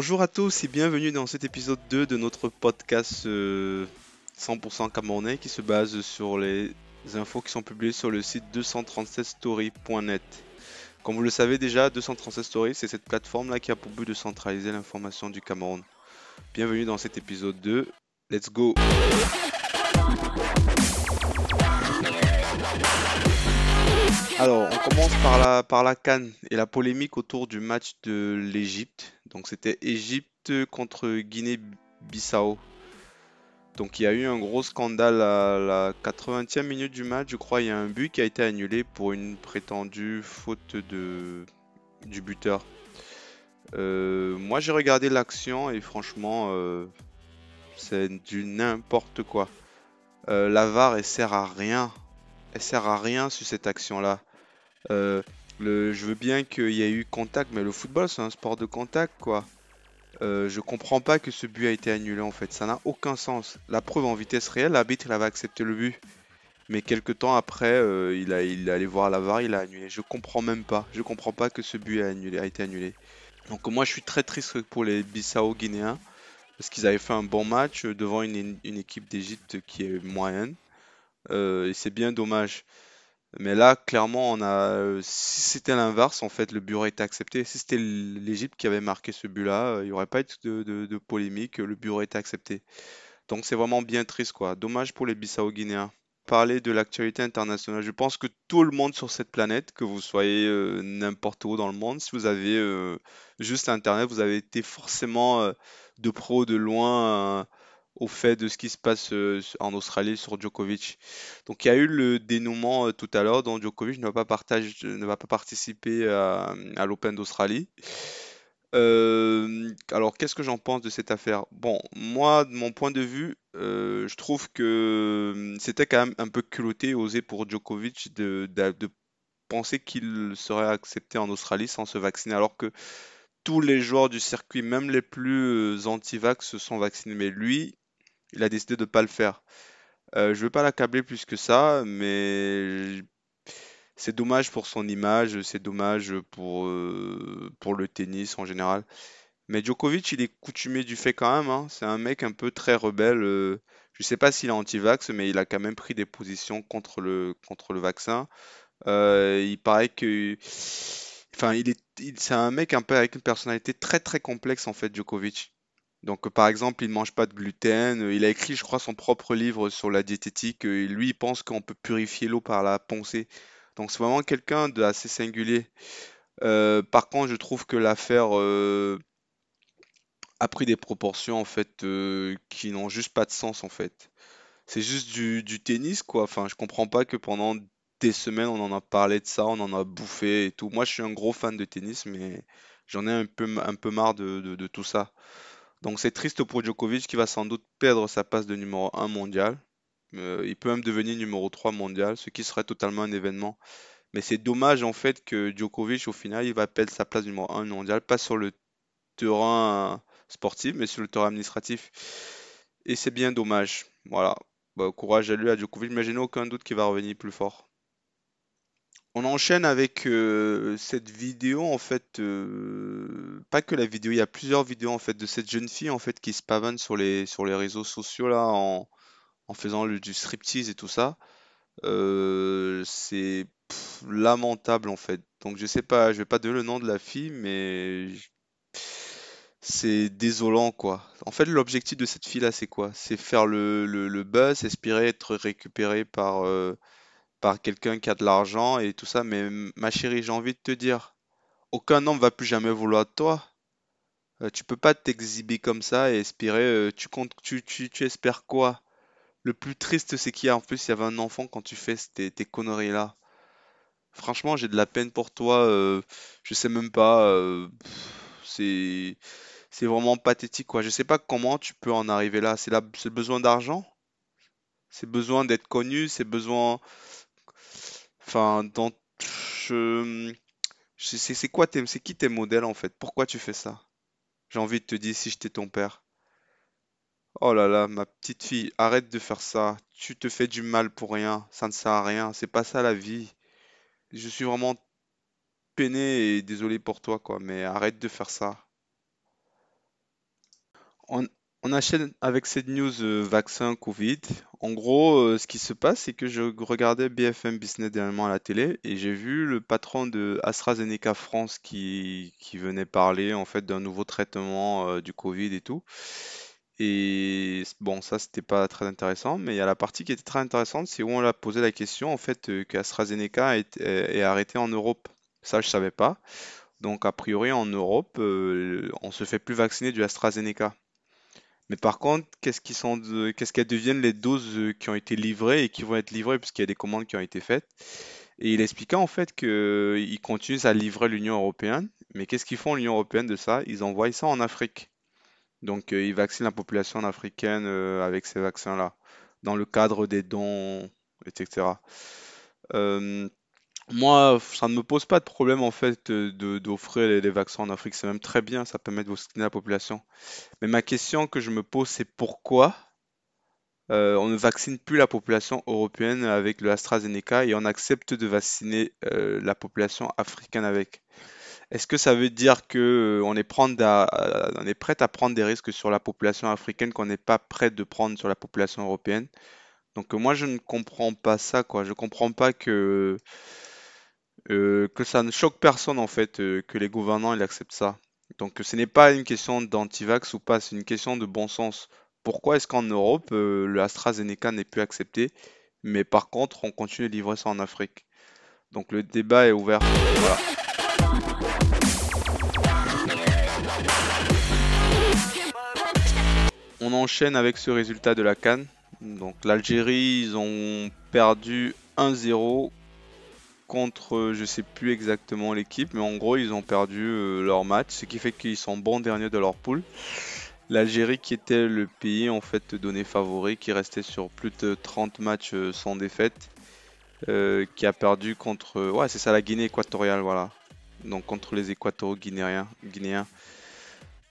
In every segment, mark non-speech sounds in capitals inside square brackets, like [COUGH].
Bonjour à tous et bienvenue dans cet épisode 2 de notre podcast euh, 100% camerounais qui se base sur les infos qui sont publiées sur le site 237story.net. Comme vous le savez déjà, 237 Story, c'est cette plateforme-là qui a pour but de centraliser l'information du Cameroun. Bienvenue dans cet épisode 2. Let's go Alors, on commence par la, par et la polémique autour du match de l'Égypte. Donc, c'était Égypte contre Guinée-Bissau. Donc, il y a eu un gros scandale à la 80e minute du match. Je crois il y a un but qui a été annulé pour une prétendue faute du buteur. Euh, moi, j'ai regardé l'action et franchement, euh, c'est du n'importe quoi. Euh, la VAR, elle sert à rien. Elle sert à rien sur cette action-là. Euh, je veux bien qu'il y ait eu contact, mais le football, c'est un sport de contact, quoi. Euh, je comprends pas que ce but a été annulé, en fait. Ça n'a aucun sens. La preuve en vitesse réelle, l'arbitre, il avait accepté le but. Mais quelques temps après, euh, il, a, il est allé voir la VAR, il a annulé. Je comprends même pas. Je comprends pas que ce but a, été annulé. Donc moi, je suis très triste pour les Bissau guinéens. Parce qu'ils avaient fait un bon match devant une, équipe d'Égypte qui est moyenne. Et c'est bien dommage. Mais là, clairement, on a. euh, Si c'était l'inverse, en fait, le but aurait été accepté. Si c'était l'Égypte qui avait marqué ce but-là, euh, il n'y aurait pas eu de, de- polémique, le but aurait été accepté. Donc c'est vraiment bien triste, quoi. Dommage pour les Bissau-Guinéens. Parler de l'actualité internationale, je pense que tout le monde sur cette planète, que vous soyez euh, n'importe où dans le monde, si vous avez euh, juste Internet, vous avez été forcément euh, de pro, de loin, euh, au fait de ce qui se passe euh, en Australie sur Djokovic. Donc il y a eu le dénouement euh, tout à l'heure dont Djokovic ne va pas, partage- ne va pas participer à, l'Open d'Australie. Euh, alors qu'est-ce que j'en pense de cette affaire? Bon, moi, de mon point de vue, je trouve que hum, c'était quand même un peu culotté osé pour Djokovic de, penser qu'il serait accepté en Australie sans se vacciner, alors que tous les joueurs du circuit, même les plus anti-vax, se sont vaccinés. Mais lui, il a décidé de ne pas le faire. Euh, je veux pas l'accabler plus que ça, mais c'est dommage pour son image, c'est dommage pour, euh, pour le tennis en général. Mais Djokovic, il est coutumier du fait quand même, hein. C'est un mec un peu très rebelle. euh, Je sais pas s'il est anti-vax, mais il a quand même pris des positions contre le, contre le vaccin. Euh, il paraît que, enfin, il est, c'est un mec un peu avec une personnalité très très complexe en fait, Djokovic. Donc, par exemple, il ne mange pas de gluten. euh, Il a écrit, je crois, son propre livre sur la diététique. euh, et lui, il pense qu'on peut purifier l'eau par la pensée. Donc, c'est vraiment quelqu'un d'assez singulier. Euh, par contre, je trouve que l'affaire a pris des proportions en fait qui n'ont juste pas de sens en fait. C'est juste du, tennis quoi. Enfin, je comprends pas que pendant des semaines on en a parlé de ça, on en a bouffé et tout. Moi, je suis un gros fan de tennis, mais j'en ai un peu, un peu marre de- de tout ça. Donc c'est triste pour Djokovic qui va sans doute perdre sa place de numéro un mondial. Euh, il peut même devenir numéro 3 mondial, ce qui serait totalement un événement. Mais c'est dommage en fait que Djokovic au final il va perdre sa place numéro un mondial, pas sur le terrain sportif, mais sur le terrain administratif. Et c'est bien dommage. Voilà. Bah, courage à lui, à Djokovic, mais je n'ai aucun doute qu'il va revenir plus fort. On enchaîne avec euh, cette vidéo en fait, euh, pas que la vidéo, il y a plusieurs vidéos en fait de cette jeune fille en fait qui se pavane sur les sur les réseaux sociaux là en, faisant du striptease et tout ça. Euh, c'est lamentable en fait. Donc je sais pas, je vais pas donner le nom de la fille, mais c'est désolant quoi. En fait, l'objectif de cette fille là, c'est quoi? C'est faire le, buzz, espérer être récupéré par par quelqu'un qui a de l'argent et tout ça. Mais ma chérie, j'ai envie de te dire, aucun homme va plus jamais vouloir de toi. Euh, tu peux pas t'exhiber comme ça et espérer. euh, tu comptes, tu, tu, tu espères quoi? Le plus triste, c'est qu'il y a en plus, il y avait un enfant quand tu fais tes, tes conneries là. Franchement, j'ai de la peine pour toi. euh, je sais même pas. euh, c'est, vraiment pathétique quoi. Je sais pas comment tu peux en arriver là. C'est la, c'est le besoin d'argent? C'est besoin d'être connu? C'est besoin. Enfin, dans. Je... C'est quoi tes, c'est qui tes modèles en fait? Pourquoi tu fais ça? J'ai envie de te dire si j'étais ton père. Oh là là, ma petite fille, arrête de faire ça. Tu te fais du mal pour rien. Ça ne sert à rien. C'est pas ça la vie. Je suis vraiment peiné et désolé pour toi, quoi. Mais arrête de faire ça. on, on avec cette news euh, vaccin Covid. En gros, euh, ce qui se passe, c'est que je regardais BFM Business dernièrement à la télé et j'ai vu le patron de AstraZeneca France qui, venait parler en fait d'un nouveau traitement euh, du Covid et tout. Et bon, ça c'était pas très intéressant, mais il y a la partie qui était très intéressante, c'est où on a posé la question en fait euh, qu'AstraZeneca est, arrêté en Europe. Ça, je savais pas. Donc a priori en Europe, on se fait plus vacciner du AstraZeneca. Mais par contre, qu'est-ce qui sont de- qu'est-ce qu'elles deviennent les doses euh, qui ont été livrées et qui vont être livrées puisqu'il y a des commandes qui ont été faites. Et il expliquait en fait qu'ils continuent à livrer l'Union européenne. Mais qu'est-ce qu'ils font l'Union européenne de ça? Ils envoient ça en Afrique. Donc euh, ils vaccinent la population africaine euh, avec ces vaccins-là, dans le cadre des dons, etc. Euh, moi, ça ne me pose pas de problème en fait de d'offrir les, vaccins en Afrique. C'est même très bien, ça permet de vacciner la population. Mais ma question que je me pose, c'est pourquoi euh, on ne vaccine plus la population européenne avec le AstraZeneca et on accepte de vacciner euh, la population africaine avec? Est-ce que ça veut dire que euh, on est prendre à- est prêt à prendre des risques sur la population africaine qu'on n'est pas prêt de prendre sur la population européenne? Donc moi je ne comprends pas ça quoi. Je comprends pas que euh, que ça ne choque personne en fait euh, que les gouvernants ils acceptent ça. Donc ce n'est pas une question d'antivax ou pas, c'est une question de bon sens. Pourquoi est-ce qu'en Europe euh, le AstraZeneca n'est plus accepté, mais par contre on continue de livrer ça en Afrique? Donc le débat est ouvert. On enchaîne avec ce résultat de la CAN. Donc l'Algérie, ils ont perdu 1-0 contre, euh, je sais plus exactement l'équipe, mais en gros ils ont perdu euh, leur match, ce qui fait qu'ils sont bons derniers de leur poule. L'Algérie qui était le pays en fait donné favori, qui restait sur plus de 30 matchs euh, sans défaite, qui a perdu contre, ouais c'est ça la Guinée équatoriale, voilà. Donc contre les équatoriaux guinéens.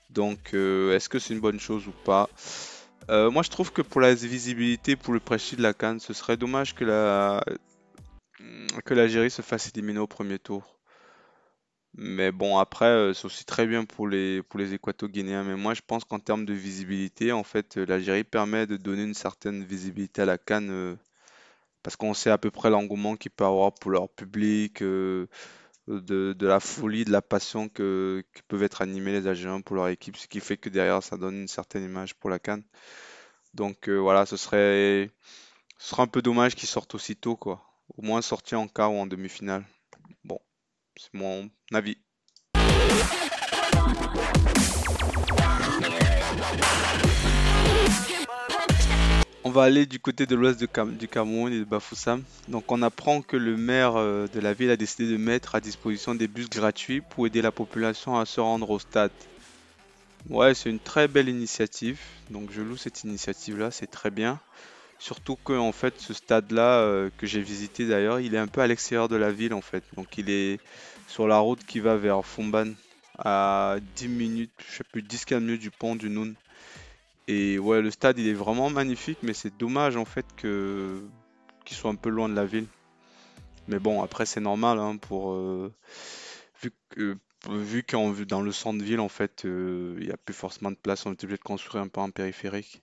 Donc est-ce que c'est une bonne chose ou pas? Moi je trouve que pour la visibilité, pour le prestige de la CAN, ce serait dommage que la que l'Algérie se fasse éliminer au premier tour. Mais bon, après, euh, c'est aussi très bien pour les, pour les Équato-Guinéens. Mais moi, je pense qu'en termes de visibilité, en fait, euh, l'Algérie permet de donner une certaine visibilité à la CAN euh, parce qu'on sait à peu près l'engouement qu'ils peuvent avoir pour leur public, euh, de, la folie, de la passion que, peuvent être animés les Algériens pour leur équipe, ce qui fait que derrière, ça donne une certaine image pour la CAN. Donc voilà, ce serait, ce serait un peu dommage qu'ils sortent aussitôt, quoi. Au moins sortir en quart ou en demi-finale. Bon, c'est mon avis. On va aller du côté de l'ouest du Cameroun et de Bafoussam. Donc on apprend que le maire euh, de la ville a décidé de mettre à disposition des bus gratuits pour aider la population à se rendre au stade. Ouais, c'est une très belle initiative. Donc je loue cette initiative-là, c'est très bien. Surtout que en fait ce stade-là euh, que j'ai visité d'ailleurs, il est un peu à l'extérieur de la ville en fait. Donc il est sur la route qui va vers Fumban à 10 minutes, je sais plus, 10-15 minutes du pont du Noun. Et ouais, le stade il est vraiment magnifique, mais c'est dommage en fait que qu'il soit un peu loin de la ville. Mais bon, après c'est normal hein, pour euh, vu que vu qu'en dans le centre-ville en fait euh, il n'y a plus forcément de place, on est obligé de construire un peu en périphérique.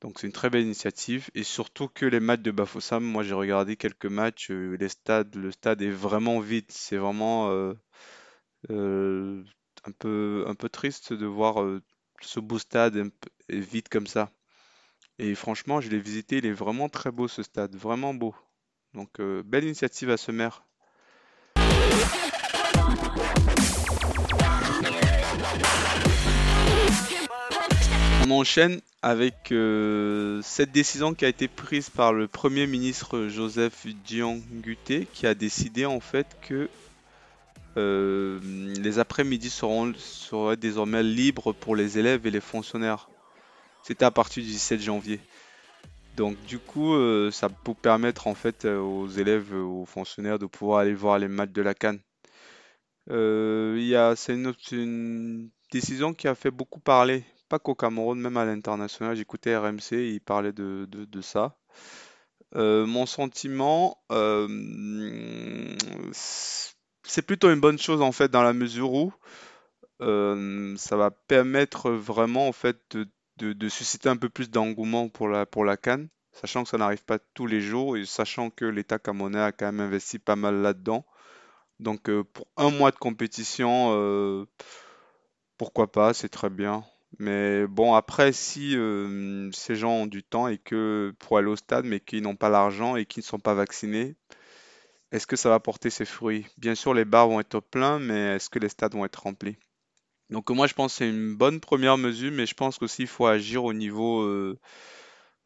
Donc c'est une très belle initiative et surtout que les matchs de Bafoussam, moi j'ai regardé quelques matchs, euh, le stade est vraiment vide. C'est vraiment euh, euh, un peu triste de voir ce beau stade vide comme ça. Et franchement, je l'ai visité, il est vraiment très beau ce stade, vraiment beau. Donc belle initiative à ce maire. On enchaîne avec euh, cette décision qui a été prise par le Premier ministre Joseph Dion Nguté, qui a décidé en fait que euh, les après-midi seront, seraient désormais libres pour les élèves et les fonctionnaires. C'était à partir du 17 janvier. Donc du coup, euh, ça peut permettre en fait aux élèves, aux fonctionnaires de pouvoir aller voir les matchs de la CAN. Il y a, c'est une, c'est une décision qui a fait beaucoup parler, pas qu'au Cameroun, même à l'international. J'écoutais RMC, ils parlaient de, de, ça. Euh, mon sentiment, euh, c'est plutôt une bonne chose en fait dans la mesure où euh, ça va permettre vraiment en fait de, de, susciter un peu plus d'engouement pour la, pour la CAN, sachant que ça n'arrive pas tous les jours et sachant que l'État camerounais a quand même investi pas mal là-dedans. Donc pour un mois de compétition, pourquoi pas, c'est très bien. Mais bon, après, si euh, ces gens ont du temps et que pour aller au stade, mais qu'ils n'ont pas l'argent et qu'ils ne sont pas vaccinés, est-ce que ça va porter ses fruits? Bien sûr, les bars vont être pleins, mais est-ce que les stades vont être remplis? Donc moi, je pense que c'est une bonne première mesure, mais je pense qu'aussi il faut agir au niveau euh,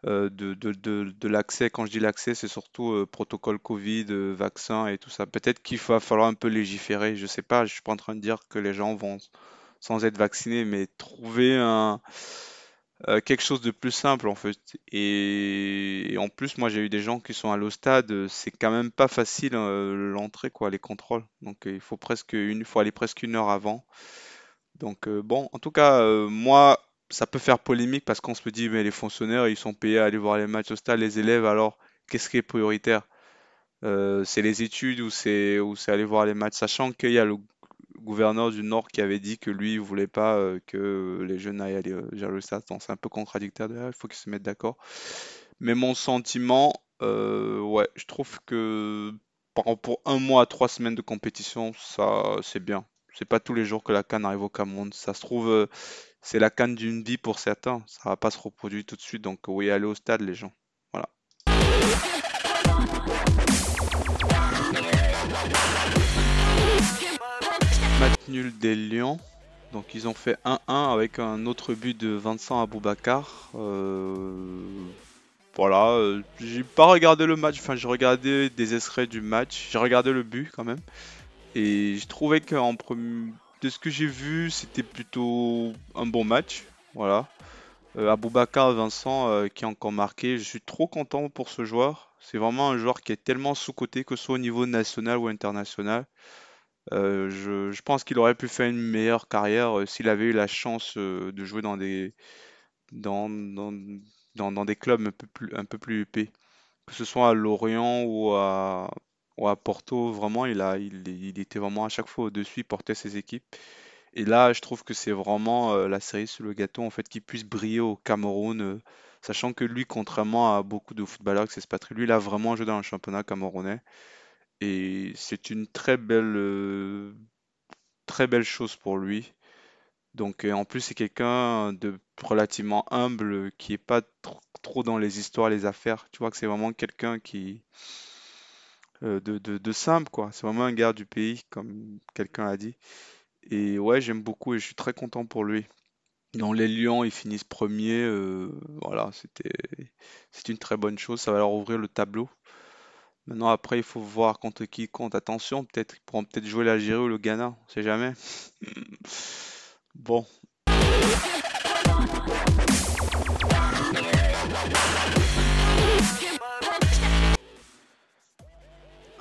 euh, de, l'accès. Quand je dis l'accès, c'est surtout protocole Covid, vaccin et tout ça. Peut-être qu'il va falloir un peu légiférer. Je sais pas, je suis pas en train de dire que les gens vont sans être vaccinés, mais trouver euh, quelque chose de plus simple en fait. Et, en plus, moi j'ai eu des gens qui sont allés au stade, c'est quand même pas facile euh, l'entrée quoi, les contrôles. Donc euh, il faut presque une, faut aller presque une heure avant. Donc bon, en tout cas, moi, ça peut faire polémique parce qu'on se dit, mais les fonctionnaires, ils sont payés à aller voir les matchs au stade, les élèves, alors qu'est-ce qui est prioritaire? C'est les études ou c'est aller voir les matchs, sachant qu'il y a le gouverneur du Nord qui avait dit que lui, il voulait pas euh, que les jeunes aillent aller euh, vers le c'est un peu contradictoire, il faut qu'ils se mettent d'accord. Mais mon sentiment, euh, ouais, je trouve que pour un mois à trois semaines de compétition, ça, c'est bien. C'est pas tous les jours que la CAN arrive au Cameroun. Ça se trouve, c'est la CAN d'une vie pour certains. Ça va pas se reproduire tout de suite. Donc oui, allez au stade, les gens. Match nul des Lions. Donc ils ont fait 1-1 avec un autre but de Vincent Aboubakar. Euh, voilà, euh, j'ai pas regardé le match, enfin j'ai regardé des extraits du match, j'ai regardé le but quand même. Et je trouvais qu'en premi- de ce que j'ai vu, c'était plutôt un bon match. Voilà. Euh, Aboubakar Vincent euh, qui a encore marqué, je suis trop content pour ce joueur. C'est vraiment un joueur qui est tellement sous-coté, que ce soit au niveau national ou international. Euh, je, pense qu'il aurait pu faire une meilleure carrière euh, s'il avait eu la chance euh, de jouer dans des, dans, dans, dans, des clubs un peu plus, un. Que ce soit à Lorient ou à, ou à Porto, vraiment, il a, il, il était vraiment à chaque fois au-dessus, il portait ses équipes. Et là, je trouve que c'est vraiment la cerise sur le gâteau, en fait, qu'il puisse briller au Cameroun, sachant que lui, contrairement à beaucoup de footballeurs qui s'expatrient, lui, il a vraiment joué dans le championnat camerounais. Et c'est une très belle, euh, très belle chose pour lui. Donc, euh, en plus, c'est quelqu'un de relativement humble, qui est pas trop, dans les histoires, les affaires. Tu vois que c'est vraiment quelqu'un qui, euh, de, de, simple, quoi. C'est vraiment un gars du pays, comme quelqu'un a dit. Et ouais, j'aime beaucoup et je suis très content pour lui. Dans les Lions, ils finissent premiers. voilà, c'était, c'est une très bonne chose. Ça va leur ouvrir le tableau. Maintenant, après, il faut voir contre qui ils comptent. Attention, peut-être, ils pourront peut-être jouer l'Algérie ou le Ghana. On sait jamais. [CLEARS THROAT] Bon.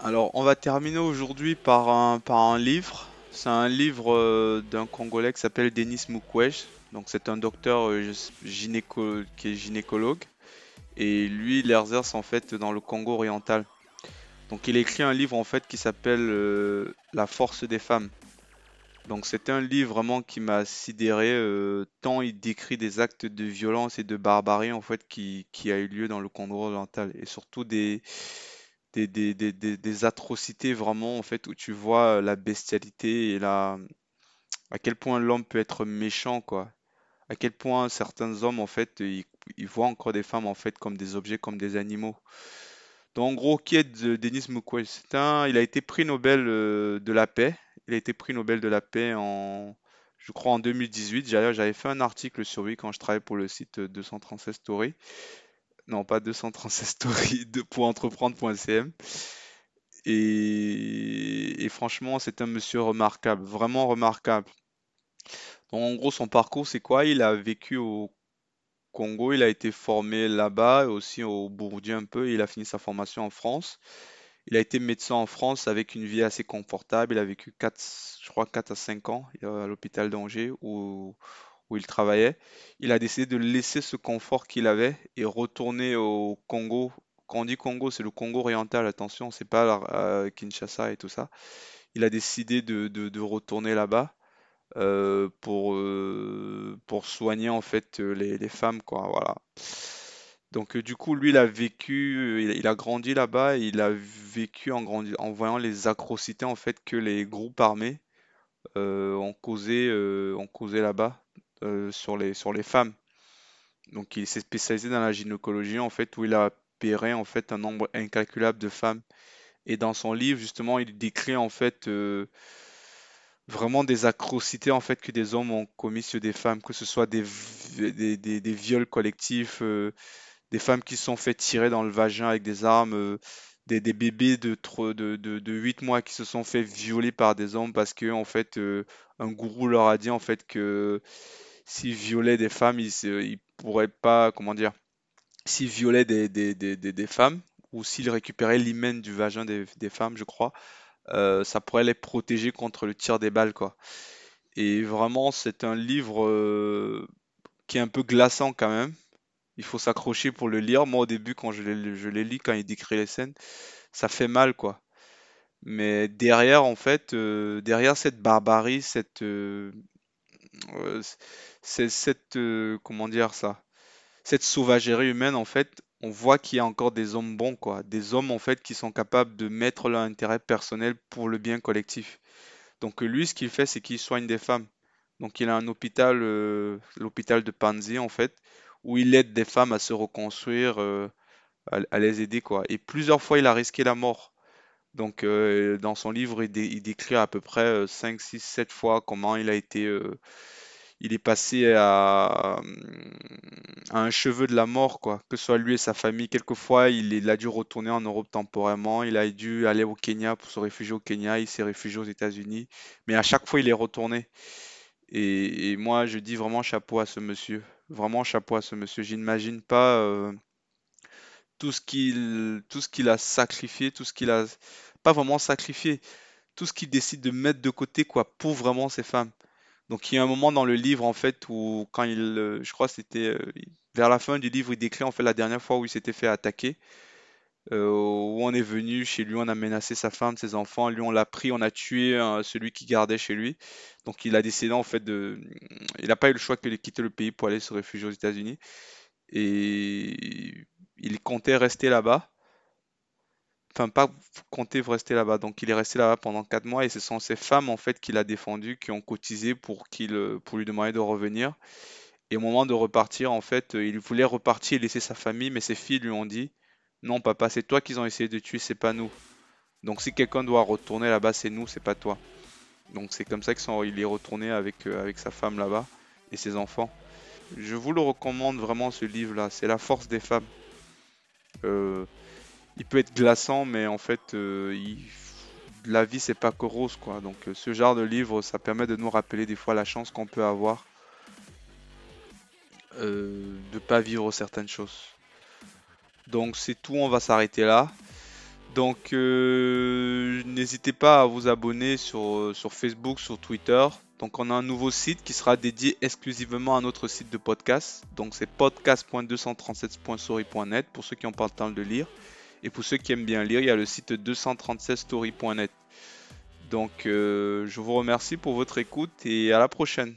Alors, on va terminer aujourd'hui par un, par un livre. C'est un livre euh, d'un Congolais qui s'appelle Denis Mukwege. Donc, c'est un docteur euh, qui est gynécologue. Et lui, il exerce en fait dans le Congo oriental. Donc, il écrit un livre en fait qui s'appelle euh, La force des femmes. Donc, c'est un livre vraiment qui m'a sidéré, euh, tant il décrit des actes de violence et de barbarie en fait qui, a eu lieu dans le Congo oriental. Et surtout des, atrocités vraiment en fait où tu vois la bestialité et la à quel point l'homme peut être méchant quoi à quel point certains hommes en fait ils, ils voient encore des femmes en fait comme des objets comme des animaux en gros qui est de- Denis Mukwege il a été prix Nobel euh, de la paix il a été prix Nobel de la paix en je crois en 2018 d'ailleurs j'avais fait un article sur lui quand je travaillais pour le site 236 Story non pas 236 Story [LAUGHS] de pour entreprendre.cm Et, franchement, c'est un monsieur remarquable, vraiment remarquable. En gros, son parcours, c'est quoi? Il a vécu au Congo, il a été formé là-bas, aussi au Burundi un peu, il a fini sa formation en France. Il a été médecin en France avec une vie assez confortable. Il a vécu 4, je crois 4 à 5 ans euh, à l'hôpital d'Angers où, où il travaillait. Il a décidé de laisser ce confort qu'il avait et retourner au Congo. Quand on dit Congo, c'est le Congo oriental, attention, c'est pas euh, Kinshasa et tout ça. Il a décidé de- de retourner là-bas euh, pour, euh, pour soigner en fait euh, les, les femmes, quoi. Voilà. Donc du coup, lui, il a vécu, il, a grandi là-bas, il a vécu en, grandi- en voyant les atrocités en fait que les groupes armés ont causé, ont causé là-bas sur les, sur les femmes. Donc il s'est spécialisé dans la gynécologie en fait, où il a opéré en fait un nombre incalculable de femmes. Et dans son livre, justement, il décrit en fait vraiment des atrocités en fait que des hommes ont commis sur des femmes, que ce soit des, viols collectifs, euh, des femmes qui sont fait tirer dans le vagin avec des armes, euh, des, bébés de, de, de, de 8 mois qui se sont fait violer par des hommes parce que en fait euh, un gourou leur a dit en fait que s'ils violaient des femmes, ils, ils pourraient pas, comment dire, s'ils violaient des, femmes ou s'ils récupéraient l'hymen du vagin des femmes, je crois, euh, ça pourrait les protéger contre le tir des balles, quoi. Et vraiment, c'est un livre euh, qui est un peu glaçant quand même. Il faut s'accrocher pour le lire. Moi, au début, quand je l'ai je l'ai lu, quand il décrit les scènes, ça fait mal, quoi. Mais derrière, en fait, euh, derrière cette barbarie, cette, cette, comment dire ça, cette sauvagerie humaine, en fait, on voit qu'il y a encore des hommes bons, quoi. Des hommes, en fait, qui sont capables de mettre leur intérêt personnel pour le bien collectif. Donc, lui, ce qu'il fait, c'est qu'il soigne des femmes. Donc, il a un hôpital, euh, l'hôpital de Panzi, en fait, où il aide des femmes à se reconstruire, euh, à, les aider, quoi. Et plusieurs fois, il a risqué la mort. Donc, euh, dans son livre, il, il décrit à peu près euh, 5, 6, 7 fois comment il a été, il est passé à, un cheveu de la mort, quoi. Que ce soit lui et sa famille. Quelquefois, il, a dû retourner en Europe temporairement. Il a dû aller au Kenya pour se réfugier au Kenya. Il s'est réfugié aux États-Unis. Mais à chaque fois, il est retourné. Et, moi, je dis vraiment chapeau à ce monsieur. Vraiment chapeau à ce monsieur. J'imagine pas euh, tout ce qu'il tout ce qu'il a sacrifié, tout ce qu'il a pas vraiment sacrifié, tout ce qu'il décide de mettre de côté quoi pour vraiment ces femmes. Donc il y a un moment dans le livre en fait où quand il euh, je crois c'était euh, vers la fin du livre, il décrit en fait la dernière fois où il s'était fait attaquer, euh, où on est venu chez lui, on a menacé sa femme, ses enfants, lui on l'a pris, on a tué celui qui gardait chez lui. Donc il a décidé en fait de il n'a pas eu le choix que de quitter le pays pour aller se réfugier aux États-Unis et il comptait rester là-bas. Enfin, pas compter rester là-bas. Donc, il est resté là-bas pendant quatre mois et ce sont ces femmes, en fait, qu'il a défendues, qui ont cotisé pour qu'il, euh, pour lui demander de revenir. Et au moment de repartir, en fait, euh, il voulait repartir et laisser sa famille, mais ses filles lui ont dit, non, papa, c'est toi qu'ils ont essayé de tuer, c'est pas nous. Donc, si quelqu'un doit retourner là-bas, c'est nous, c'est pas toi. Donc, c'est comme ça qu'il est retourné avec, euh, avec sa femme là-bas et ses enfants. Je vous le recommande vraiment, ce livre-là. C'est La force des femmes. Euh, il peut être glaçant, mais en fait, euh, la vie, c'est pas que rose, quoi. Donc, euh, ce genre de livre, ça permet de nous rappeler des fois la chance qu'on peut avoir euh, de pas vivre certaines choses. Donc, c'est tout, on va s'arrêter là. Donc, euh, n'hésitez pas à vous abonner sur, sur Facebook, sur Twitter. Donc, on a un nouveau site qui sera dédié exclusivement à notre site de podcast. Donc, c'est podcast.237.story.net pour ceux qui n'ont pas le temps de lire. Et pour ceux qui aiment bien lire, il y a le site 237story.net. Donc, euh, je vous remercie pour votre écoute et à la prochaine.